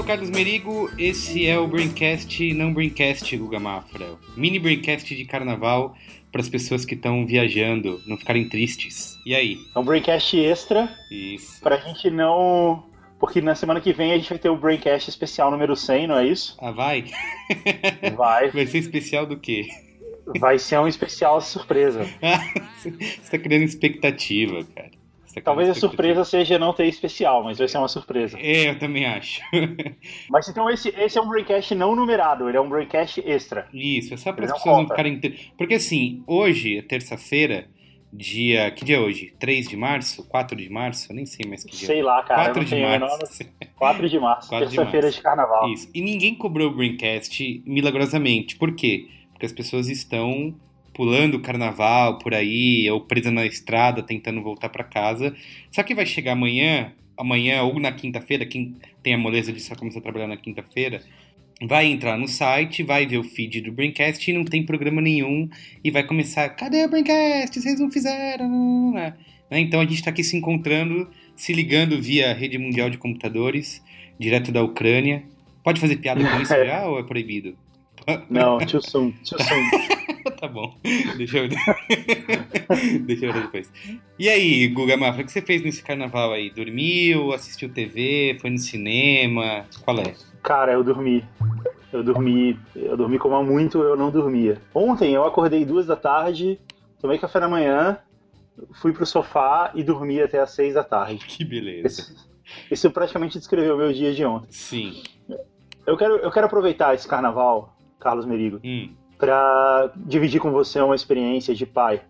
sou o Carlos Merigo, esse é o Braincast, não Braincast, Guga Mafra. Mini Braincast de carnaval para as pessoas que estão viajando, não ficarem tristes. E aí? É um Braincast extra. Isso. Pra gente não. Porque na semana que vem a gente vai ter o Braincast especial número 100, não é isso? Ah, vai? Vai. Vai ser especial do quê? Vai ser um especial surpresa. Você tá criando expectativa, cara. Talvez a surpresa seja não ter especial, mas vai ser uma surpresa. É, eu também acho. Mas então esse, esse é um Braincast não numerado, ele é um Braincast extra. Isso, é só para as pessoas não ficarem. Porque assim, hoje é terça-feira, dia. Que dia é hoje? 3 de março? 4 de março? Eu nem sei mais que dia. Sei lá, cara. 4 eu não de março. noção. 4 de março, 4 de terça-feira março. de carnaval. Isso. E ninguém cobrou o Braincast milagrosamente. Por quê? Porque as pessoas estão pulando o carnaval por aí, ou presa na estrada, tentando voltar para casa. Só que vai chegar amanhã, amanhã ou na quinta-feira, quem tem a moleza de só começar a trabalhar na quinta-feira, vai entrar no site, vai ver o feed do Braincast e não tem programa nenhum, e vai começar, cadê o Braincast? Vocês não fizeram? Né? Então a gente está aqui se encontrando, se ligando via rede mundial de computadores, direto da Ucrânia. Pode fazer piada com isso já ou é proibido? Não, too soon, too soon. tá bom. Deixa eu. Deixa eu ver depois. E aí, Guga Mafra, o que você fez nesse carnaval aí? Dormiu, assistiu TV, foi no cinema? Qual é? Cara, eu dormi. Eu dormi. Eu dormi como há muito eu não dormia. Ontem eu acordei duas da tarde, tomei café da manhã, fui pro sofá e dormi até às seis da tarde. Que beleza. Isso praticamente descreveu o meu dia de ontem. Sim. Eu quero, eu quero aproveitar esse carnaval, Carlos Merigo, Hum, pra dividir com você uma experiência de pai.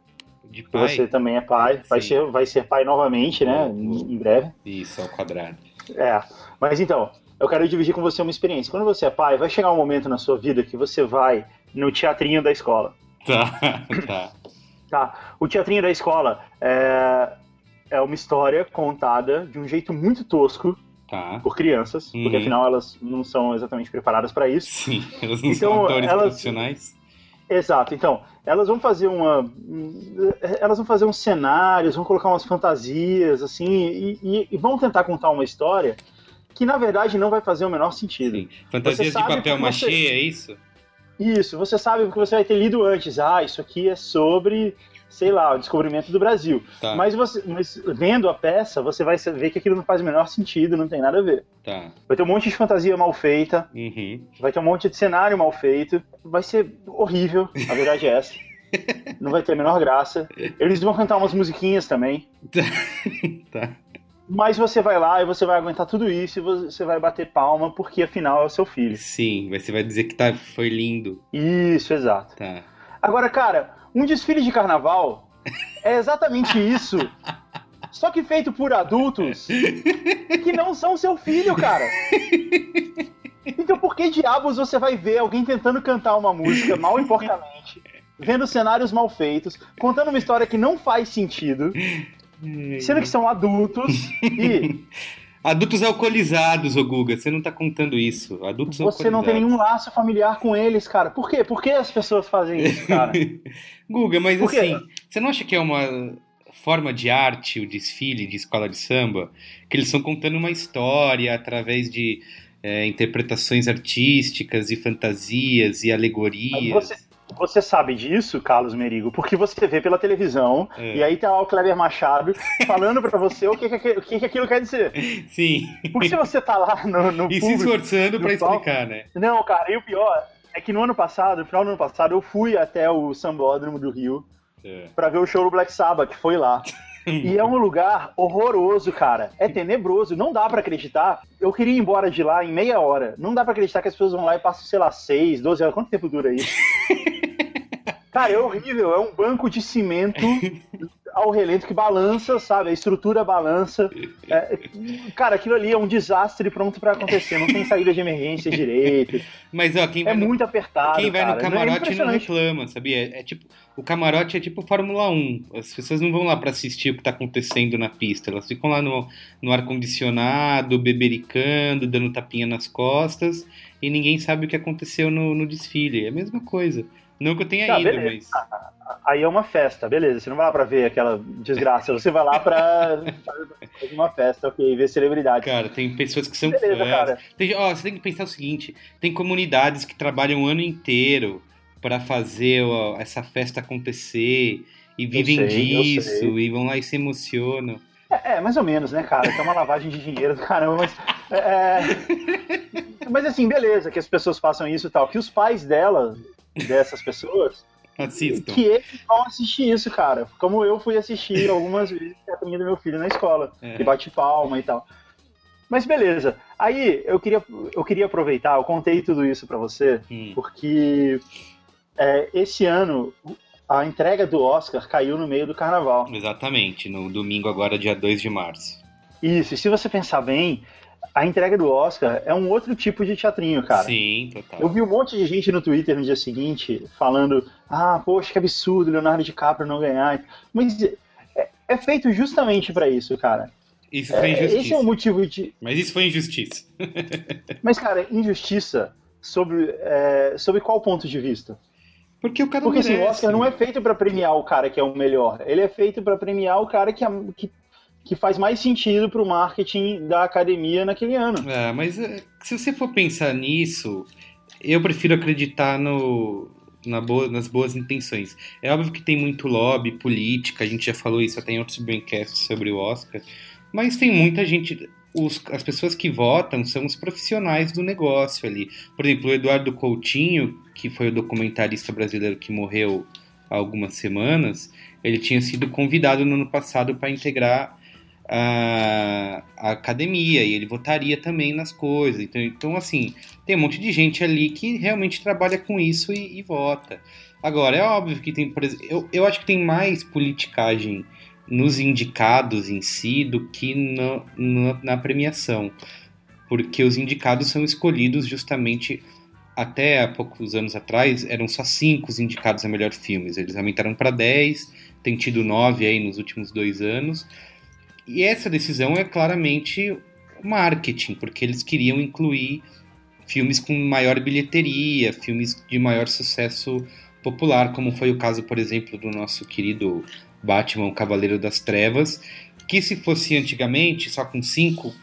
de pai? Você também é pai, vai ser, vai ser pai novamente, né? Em, breve. Isso, ao quadrado. É. Mas então, eu quero dividir com você uma experiência. Quando você é pai, vai chegar um momento na sua vida que você vai no teatrinho da escola. Tá, tá. Tá? O teatrinho da escola é, é uma história contada de um jeito muito tosco Tá. por crianças, porque Uhum. afinal elas não são exatamente preparadas para isso. Sim, elas não Então, são atores elas- profissionais. Exato. Então, elas vão fazer uma, elas vão fazer uns cenários, vão colocar umas fantasias assim e, e- e vão tentar contar uma história que na verdade não vai fazer o menor sentido. Sim. Fantasias de papel machê, você- é isso? Isso, você sabe porque você vai ter lido antes. Ah, isso aqui é sobre, sei lá, o descobrimento do Brasil. Tá, Mas você, mas vendo a peça, você vai ver que aquilo não faz o menor sentido, não tem nada a ver. tá. Vai ter um monte de fantasia mal feita, Uhum. vai ter um monte de cenário mal feito, vai ser horrível, a verdade é essa. Não vai ter a menor graça. Eles vão cantar umas musiquinhas também. Tá. Mas você vai lá e você vai aguentar tudo isso e você vai bater palma porque afinal é o seu filho. Sim, você vai dizer que tá, foi lindo. Isso, exato. Tá. Agora, cara, um desfile de carnaval é exatamente isso. Só que feito por adultos que não são seu filho, cara. Então por que diabos você vai ver alguém tentando cantar uma música mal e porcamente, vendo cenários mal feitos, contando uma história que não faz sentido, sendo que são adultos e Adultos alcoolizados, ô Guga, você não tá contando isso. Adultos você não tem nenhum laço familiar com eles, cara. Por quê? Por que as pessoas fazem isso, cara? Guga, mas Por quê? assim, você não acha que é uma forma de arte o desfile de escola de samba? Que eles estão contando uma história através de é, interpretações artísticas e fantasias e alegorias. Você, você sabe disso, Carlos Merigo, porque você vê pela televisão É. e aí tá lá o Kleber Machado falando pra você o que, que, aquilo- o que, que aquilo quer dizer. Sim, Porque se você tá lá no, no e se público... esforçando no pra palco. explicar, né? Não, cara, e o pior é que no ano passado, no final do ano passado, eu fui até o Sambódromo do Rio É. pra ver o show do Black Sabbath, que foi lá. E é um lugar horroroso, cara. É tenebroso, não dá pra acreditar. Eu queria ir embora de lá em meia hora. Não dá pra acreditar que as pessoas vão lá e passam, sei lá, seis, 12 horas. Quanto tempo dura isso? Cara, é horrível. É um banco de cimento ao relento que balança, sabe? A estrutura balança. É, cara, aquilo ali é um desastre pronto pra acontecer. Não tem saída de emergência direito. Mas ó, quem É no, muito apertado. quem vai no cara. camarote é não reclama, sabia? É tipo, o camarote é tipo Fórmula 1. As pessoas não vão lá pra assistir o que tá acontecendo na pista. Elas ficam lá no, no ar-condicionado, bebericando, dando tapinha nas costas, e ninguém sabe o que aconteceu no, no desfile. É a mesma coisa. Não que eu tenha tá, ido, beleza. mas. Aí é uma festa, beleza. Você não vai lá pra ver aquela desgraça, você vai lá pra fazer uma festa, ok, ver celebridade. Cara, tem pessoas que são beleza, fãs. Cara. Tem, ó, você tem que pensar o seguinte: tem comunidades que trabalham o ano inteiro para fazer ó, essa festa acontecer e vivem sei, disso e vão lá e se emocionam. É, é, mais ou menos, né, cara? É uma lavagem de dinheiro do caramba, mas. É, é... mas assim, beleza, que as pessoas façam isso e tal. Que os pais dela, dessas pessoas. Assistam. Que eles vão assistir isso, cara. Como eu fui assistir algumas vezes a do meu filho na escola. É. E bate palma e tal. Mas beleza. Aí eu queria, eu queria aproveitar, eu contei tudo isso para você, hum. porque é, esse ano a entrega do Oscar caiu no meio do carnaval. Exatamente, no domingo agora, dia 2 de março. Isso, e se você pensar bem, a entrega do Oscar é um outro tipo de teatrinho, cara. Sim, total. Eu vi um monte de gente no Twitter no dia seguinte falando: ah, poxa, que absurdo Leonardo DiCaprio não ganhar. Mas é, é feito justamente para isso, cara. Isso foi injustiça. É, esse é o motivo de. Mas isso foi injustiça. Mas, cara, injustiça sobre, é, sobre qual ponto de vista? Porque o cara Porque merece. assim, o Oscar não é feito para premiar o cara que é o melhor. Ele é feito para premiar o cara que, é, que, que faz mais sentido pro marketing da academia naquele ano. É, mas é, se você for pensar nisso, eu prefiro acreditar no, na boa, nas boas intenções. É óbvio que tem muito lobby, política, a gente já falou isso até em outros braincasts sobre o Oscar, mas tem muita gente os, as pessoas que votam são os profissionais do negócio ali. Por exemplo, o Eduardo Coutinho, que foi o documentarista brasileiro que morreu há algumas semanas, ele tinha sido convidado no ano passado para integrar a, a, academia e ele votaria também nas coisas. Então, então, assim, tem um monte de gente ali que realmente trabalha com isso e, e vota. Agora, é óbvio que tem, eu, eu acho que tem mais politicagem nos indicados em si do que no, no, na premiação, porque os indicados são escolhidos justamente até há poucos anos atrás eram só cinco os indicados a melhor filmes, eles aumentaram para 10, tem tido nove aí nos últimos dois anos, e essa decisão é claramente marketing, porque eles queriam incluir filmes com maior bilheteria, filmes de maior sucesso popular, como foi o caso, por exemplo, do nosso querido Batman, Cavaleiro das Trevas, que se fosse antigamente, só com cinco,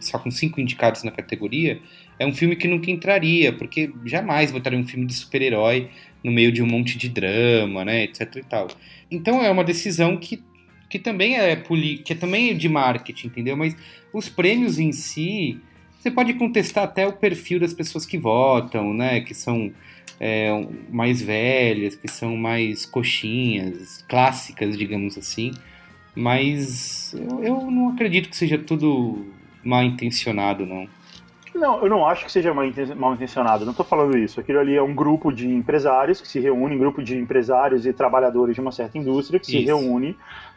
só com cinco indicados na categoria, é um filme que nunca entraria, porque jamais botaria um filme de super-herói no meio de um monte de drama, né, etc e tal. Então é uma decisão que, que também é que é também de marketing, entendeu? Mas os prêmios em si, você pode contestar até o perfil das pessoas que votam, né, que são é, mais velhas, que são mais coxinhas, clássicas, digamos assim. Mas eu, eu não acredito que seja tudo mal intencionado, não. Não, eu não acho que seja mal intencionado, não estou falando isso. Aquilo ali é um grupo de empresários que se reúne, um grupo de empresários e trabalhadores de uma certa indústria que isso. se reúne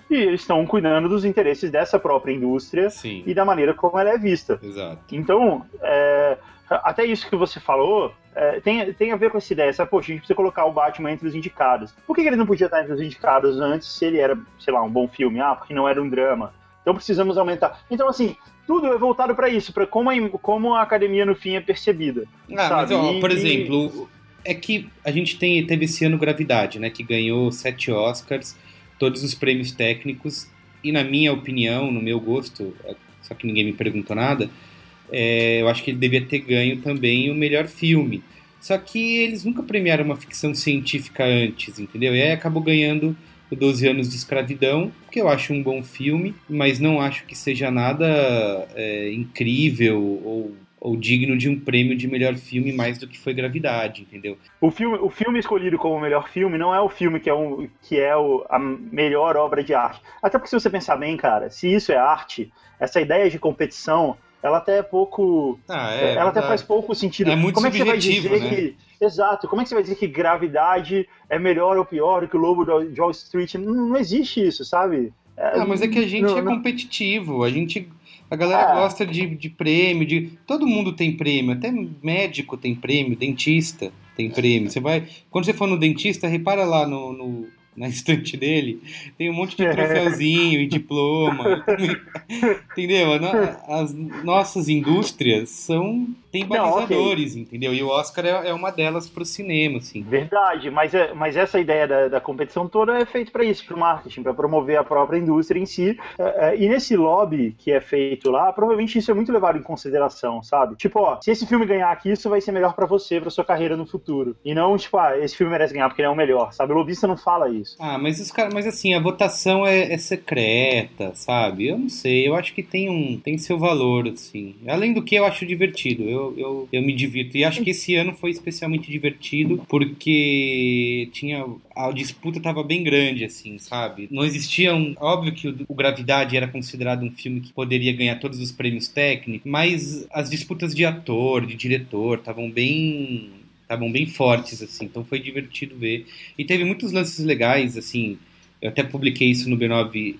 e eles estão cuidando dos interesses dessa própria indústria Sim. e da maneira como ela é vista. Exato. Então, é, até isso que você falou é, tem, tem a ver com essa ideia, sabe? Poxa, a gente precisa colocar o Batman entre os indicados. Por que, que ele não podia estar entre os indicados antes se ele era, sei lá, um bom filme? Ah, porque não era um drama. Então precisamos aumentar. Então, assim, tudo é voltado para isso, para como, a, como a academia no fim é percebida. Ah, sabe? mas, ó, por exemplo, é que a gente tem, teve esse ano Gravidade, né? Que ganhou sete Oscars, todos os prêmios técnicos, e na minha opinião, no meu gosto, é, só que ninguém me perguntou nada, é, eu acho que ele devia ter ganho também o melhor filme. Só que eles nunca premiaram uma ficção científica antes, entendeu? E aí acabou ganhando o 12 Anos de Escravidão, que eu acho um bom filme, mas não acho que seja nada é, incrível ou, ou, digno de um prêmio de melhor filme mais do que foi Gravidade, entendeu? O filme, o filme escolhido como melhor filme não é o filme que é, um, que é o, a melhor obra de arte. Até porque se você pensar bem, cara, se isso é arte, essa ideia de competição ela até é pouco. Ah, é, ela até faz pouco sentido. É muito como é que você vai dizer né? que. Exato, como é que você vai dizer que gravidade é melhor ou pior do que o Lobo de Wall Street? Não, não existe isso, sabe? É, ah, mas é que a gente não, é competitivo, a gente. A galera é. gosta de, de prêmio, de. Todo mundo tem prêmio, até médico tem prêmio, dentista tem prêmio. Você vai. Quando você for no dentista, repara lá no, no na estante dele, tem um monte de troféuzinho e diploma. entendeu? As nossas indústrias são tem balizadores, okay. entendeu? E o Oscar é, é uma delas para o cinema, assim. Verdade, mas, é, mas essa ideia da, da competição toda é feita para isso, para o marketing, para promover a própria indústria em si. É, é, e nesse lobby que é feito lá, provavelmente isso é muito levado em consideração, sabe? Tipo, ó, se esse filme ganhar aqui, isso vai ser melhor para você, para sua carreira no futuro. E não, tipo, ah, esse filme merece ganhar porque ele é o melhor, sabe? O lobista não fala isso. Ah, mas os caras, mas assim, a votação é, é secreta, sabe? Eu não sei, eu acho que tem um tem seu valor, assim. Além do que eu acho divertido. Eu eu, eu, me divirto. E acho que esse ano foi especialmente divertido porque tinha. A disputa estava bem grande, assim, sabe? Não existia um. Óbvio que o, o Gravidade era considerado um filme que poderia ganhar todos os prêmios técnicos, mas as disputas de ator, de diretor, estavam bem estavam bem fortes, assim, então foi divertido ver. E teve muitos lances legais, assim, eu até publiquei isso no B9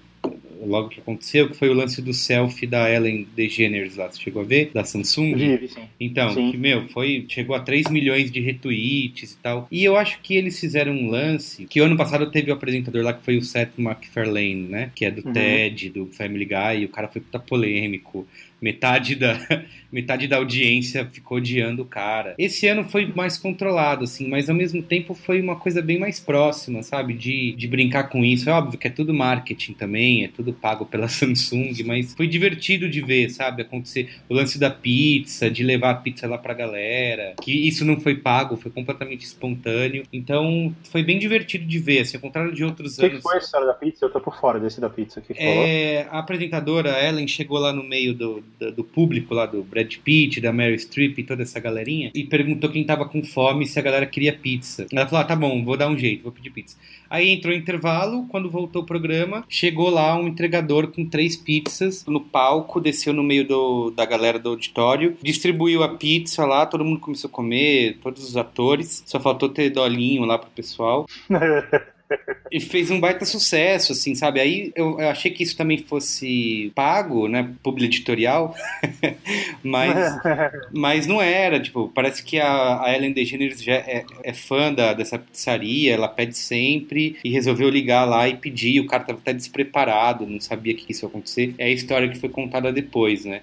logo que aconteceu, que foi o lance do selfie da Ellen DeGeneres lá, você chegou a ver? Da Samsung? Vive, sim. Então, sim. que, meu, foi, chegou a 3 milhões de retweets e tal. E eu acho que eles fizeram um lance, que ano passado teve o apresentador lá que foi o Seth MacFarlane, né? Que é do uhum. TED, do Family Guy, e o cara foi puta polêmico metade da, metade da audiência ficou odiando o cara. Esse ano foi mais controlado, assim, mas ao mesmo tempo foi uma coisa bem mais próxima, sabe? De, de brincar com isso. É óbvio que é tudo marketing também, é tudo pago pela Samsung, mas foi divertido de ver, sabe? Acontecer o lance da pizza, de levar a pizza lá pra galera, que isso não foi pago, foi completamente espontâneo. Então foi bem divertido de ver, assim, ao contrário de outros que anos. que foi a história da pizza? Eu tô por fora desse da pizza que é, A apresentadora Ellen chegou lá no meio do, do, do público lá do Brad Pitt, da Mary Streep e toda essa galerinha, e perguntou quem tava com fome se a galera queria pizza. Ela falou: ah, tá bom, vou dar um jeito, vou pedir pizza. Aí entrou o intervalo, quando voltou o programa, chegou lá um entregador com três pizzas no palco, desceu no meio do, da galera do auditório, distribuiu a pizza lá, todo mundo começou a comer, todos os atores, só faltou ter dolinho lá pro pessoal. e fez um baita sucesso, assim, sabe? Aí eu, eu, achei que isso também fosse pago, né? Publi editorial, mas, mas não era. Tipo, parece que a, a Ellen DeGeneres já é, é fã da, dessa pizzaria, ela pede sempre e resolveu ligar lá e pedir. O cara tava até despreparado, não sabia que isso ia acontecer. É a história que foi contada depois, né?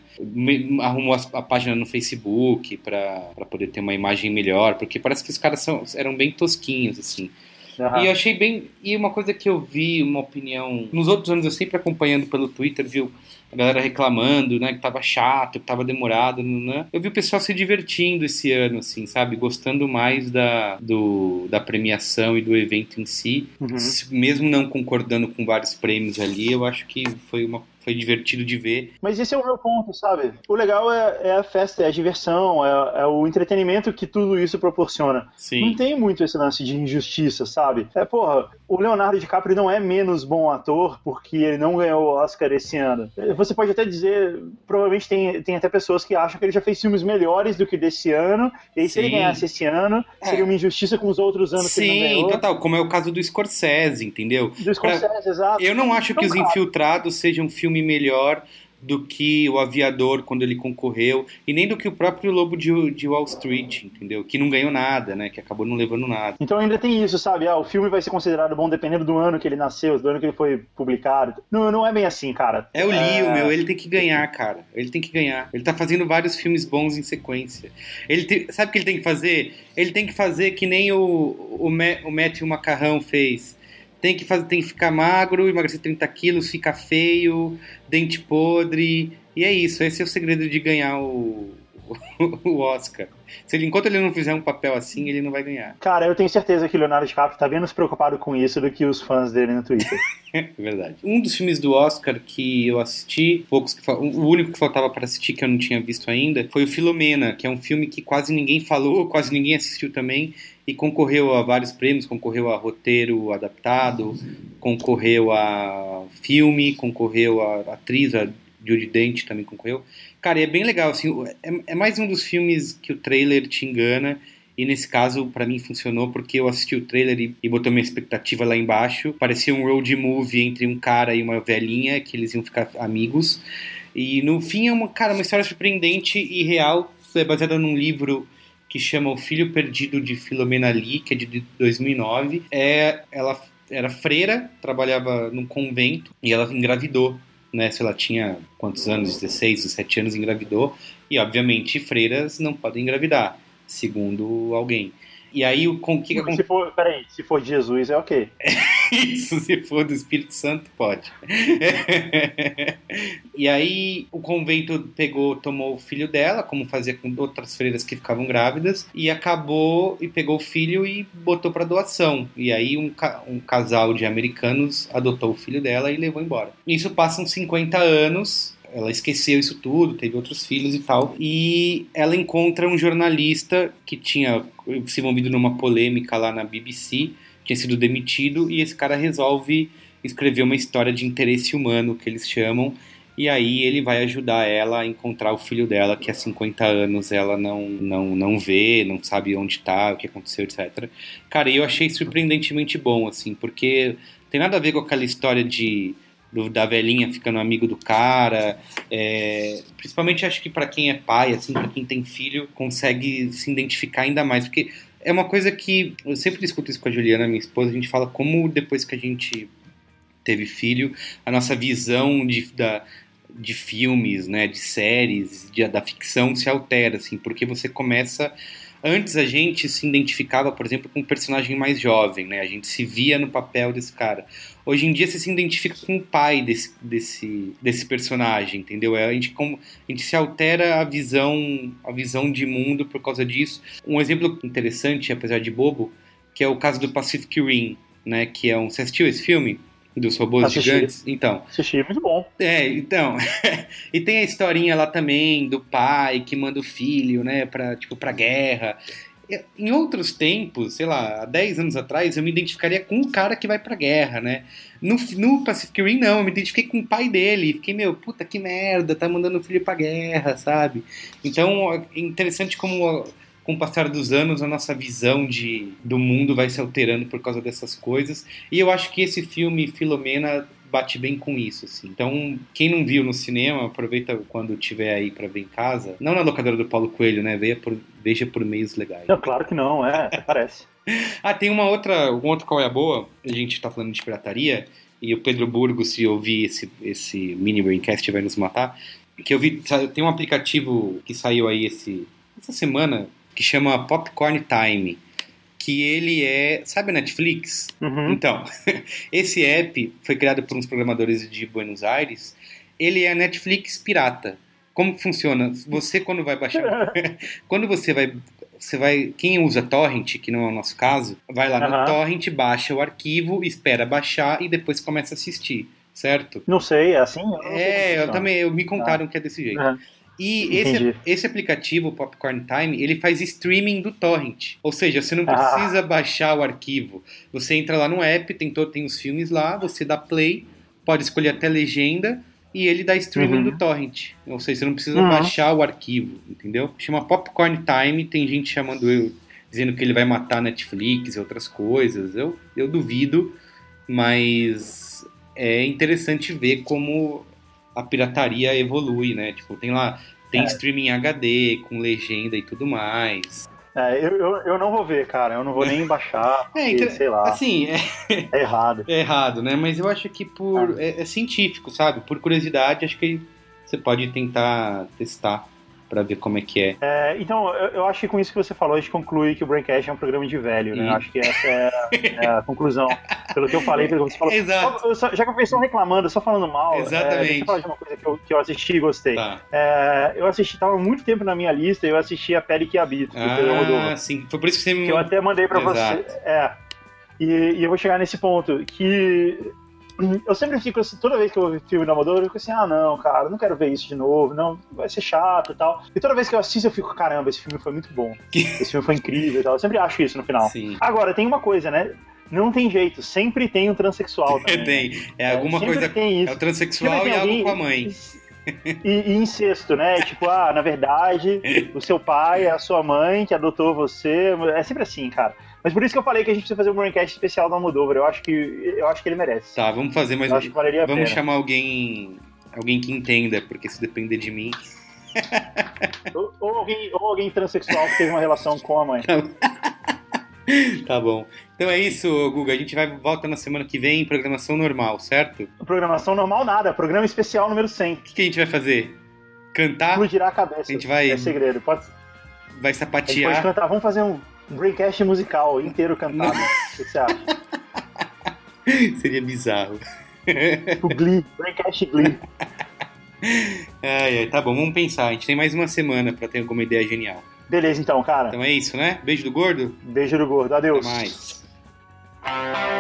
Arrumou a, a página no Facebook para poder ter uma imagem melhor, porque parece que os caras são, eram bem tosquinhos, assim. Uhum. E eu achei bem. E uma coisa que eu vi, uma opinião. Nos outros anos eu sempre acompanhando pelo Twitter, viu a galera reclamando, né, que tava chato, que tava demorado, né? Eu vi o pessoal se divertindo esse ano, assim, sabe? Gostando mais da, do, da premiação e do evento em si. Uhum. Mesmo não concordando com vários prêmios ali, eu acho que foi uma foi divertido de ver. Mas esse é o meu ponto, sabe? O legal é, é a festa, é a diversão, é, é, o entretenimento que tudo isso proporciona. Sim. Não tem muito esse lance de injustiça, sabe? É, porra, o Leonardo DiCaprio não é menos bom ator porque ele não ganhou o Oscar esse ano. Você pode até dizer, provavelmente tem, tem até pessoas que acham que ele já fez filmes melhores do que desse ano, e aí se ele ganhasse esse ano, é. seria uma injustiça com os outros anos Sim, que ele não ganhou. total, como é o caso do Scorsese, entendeu? Do Scorsese, pra... exato. Eu não acho que Os Infiltrados seja um filme melhor do que o Aviador quando ele concorreu, e nem do que o próprio Lobo de, de, Wall Street, entendeu? Que não ganhou nada, né? Que acabou não levando nada. Então ainda tem isso, sabe? Ah, o filme vai ser considerado bom dependendo do ano que ele nasceu, do ano que ele foi publicado. Não, não é bem assim, cara. É o Leo, é... meu, ele tem que ganhar, cara. Ele tem que ganhar. Ele tá fazendo vários filmes bons em sequência. Ele tem... Sabe o que ele tem que fazer? Ele tem que fazer que nem o, o, o Matthew Macarrão fez tem que, fazer, tem que ficar magro, emagrecer 30 quilos, ficar feio, dente podre. E é isso, esse é o segredo de ganhar o, o Oscar. Se ele, enquanto ele não fizer um papel assim, ele não vai ganhar. Cara, eu tenho certeza que o Leonardo DiCaprio está menos preocupado com isso do que os fãs dele no Twitter. é verdade. Um dos filmes do Oscar que eu assisti, poucos que, o único que faltava para assistir que eu não tinha visto ainda, foi o Filomena, que é um filme que quase ninguém falou, quase ninguém assistiu também, e concorreu a vários prêmios, concorreu a roteiro adaptado, concorreu a filme, concorreu a atriz, a Judy Dent também concorreu. Cara, é bem legal, assim, é, é mais um dos filmes que o trailer te engana, e nesse caso, para mim, funcionou porque eu assisti o trailer e, e botou minha expectativa lá embaixo. Parecia um road movie entre um cara e uma velhinha, que eles iam ficar amigos. E no fim é uma, cara, uma história surpreendente e real, é baseada num livro que chama O Filho Perdido de Filomena Lee, que é de 2009. É, ela era freira, trabalhava num convento e ela engravidou, né? Se ela tinha quantos anos? 16, 17 anos, engravidou. E, obviamente, freiras não podem engravidar, segundo alguém. E aí, o com, que, que Se for, peraí, se for Jesus, é ok. Isso, se for do Espírito Santo, pode. e aí, o convento pegou, tomou o filho dela, como fazia com outras freiras que ficavam grávidas, e acabou e pegou o filho e botou para doação. E aí, um, um casal de americanos adotou o filho dela e levou embora. Isso passam 50 anos, ela esqueceu isso tudo, teve outros filhos e tal. E ela encontra um jornalista que tinha se envolvido numa polêmica lá na BBC, tinha sido demitido, e esse cara resolve escrever uma história de interesse humano, que eles chamam, e aí ele vai ajudar ela a encontrar o filho dela, que há 50 anos ela não, não, não vê, não sabe onde tá, o que aconteceu, etc. Cara, eu achei surpreendentemente bom, assim, porque tem nada a ver com aquela história de do, da velhinha ficando amigo do cara. É, principalmente acho que para quem é pai, assim, para quem tem filho, consegue se identificar ainda mais, porque é uma coisa que eu sempre discuto isso com a Juliana, minha esposa, a gente fala como depois que a gente teve filho, a nossa visão de, da, de filmes, né, de séries, de, da ficção se altera, assim, porque você começa Antes a gente se identificava, por exemplo, com um personagem mais jovem, né? A gente se via no papel desse cara. Hoje em dia você se identifica com o pai desse, desse, desse personagem, entendeu? É, a gente, como, a gente se altera a visão, a visão de mundo por causa disso. Um exemplo interessante, apesar de bobo, que é o caso do Pacific Rim, né? Que é um. Você assistiu esse filme? Dos robôs Assisti. gigantes. Então. Assisti, muito bom. É, então. e tem a historinha lá também do pai que manda o filho, né, pra, tipo, pra guerra. Em outros tempos, sei lá, há 10 anos atrás, eu me identificaria com o cara que vai pra guerra, né? No, no Pacific Rim, não, eu me identifiquei com o pai dele. Fiquei, meu, puta que merda, tá mandando o filho pra guerra, sabe? Então, é interessante como com o passar dos anos, a nossa visão de, do mundo vai se alterando por causa dessas coisas. E eu acho que esse filme, Filomena, bate bem com isso, assim. Então, quem não viu no cinema, aproveita quando tiver aí para ver em casa. Não na locadora do Paulo Coelho, né? Veja por, veja por meios legais. Não, claro que não, é, parece. ah, tem uma outra, um outro qual é a boa. A gente tá falando de pirataria e o Pedro Burgos, se ouvir esse, esse mini braincast, vai nos matar. Que eu vi, tem um aplicativo que saiu aí esse, essa semana, que chama Popcorn Time. Que ele é. Sabe a Netflix? Uhum. Então, esse app foi criado por uns programadores de Buenos Aires. Ele é a Netflix pirata. Como funciona? Você, quando vai baixar. quando você vai você vai. Quem usa torrent, que não é o nosso caso, vai lá uhum. no torrent, baixa o arquivo, espera baixar e depois começa a assistir, certo? Não sei, é assim? Eu é, eu também, eu, me contaram ah. que é desse jeito. Uhum. E esse, esse aplicativo, Popcorn Time, ele faz streaming do torrent. Ou seja, você não ah. precisa ah. baixar o arquivo. Você entra lá no app, tem, todo, tem os filmes lá, você dá play, pode escolher até legenda e ele dá streaming uhum. do torrent. Ou seja, você não precisa uhum. baixar o arquivo, entendeu? Chama Popcorn Time, tem gente chamando eu, dizendo que ele vai matar Netflix e outras coisas. Eu, eu duvido, mas é interessante ver como a pirataria evolui, né? Tipo, tem lá, tem é. streaming HD com legenda e tudo mais. É, eu, eu, eu, não vou ver, cara. Eu não vou nem baixar, é, porque, sei lá. Assim, é... é errado. É errado, né? Mas eu acho que por é. é, é científico, sabe? Por curiosidade, acho que você pode tentar testar para ver como é que é. é então, eu, eu, acho que com isso que você falou, a gente conclui que o Braincast é um programa de velho, né? E... Acho que essa é a, é a, conclusão. Pelo que eu falei, pelo que você falou. Exato. Só, já que a pessoa reclamando, só falando mal, Exatamente. É, deixa eu falar de uma coisa que eu, que eu assisti e gostei. Tá. É, eu assisti, tava muito tempo na minha lista, eu assisti A Pele que Habito, do ah, sim. Foi por isso que você me... Que eu até mandei Exato. você. É. E, e eu vou chegar nesse ponto, que eu sempre fico assim, toda vez que eu vejo filme do Amador, eu fico assim, ah, não, cara, não quero ver isso de novo, não, vai ser chato e tal. E toda vez que eu assisto, eu fico, caramba, esse filme foi muito bom. esse filme foi incrível e tal. Eu sempre acho isso no final. Sim. Agora, tem uma coisa, né? Não tem jeito, sempre tem um transexual também. tem, é alguma é, coisa. Tem isso. É o transexual e algo com a mãe. E, e incesto, né? Tipo, ah, na verdade, o seu pai é a sua mãe que adotou você. É sempre assim, cara. Mas por isso que eu falei que a gente precisa fazer um braincast especial do Almodóvar. Eu acho que eu acho que ele merece. Tá, vamos fazer, mas eu vamos chamar alguém alguém que entenda, porque se depender de mim. ou, ou, alguém, ou alguém transexual que teve uma relação com a mãe. tá bom. Então é isso, Guga. A gente vai volta na semana que vem em programação normal, certo? Programação normal nada, programa especial número 100. O que, que a gente vai fazer? Cantar? Explodirá a cabeça. A gente vai- É segredo. Pode... Vai A gente pode sapatear? cantar. Vamos fazer um Braincast musical inteiro cantado. O que você acha? Seria bizarro. Tipo Glee. Braincast Glee. Ai, ai, tá bom, vamos pensar. A gente tem mais uma semana pra ter alguma ideia genial. Beleza, então, cara. Então é isso, né? Beijo do gordo? Beijo do gordo. Até Adeus. mais. Thank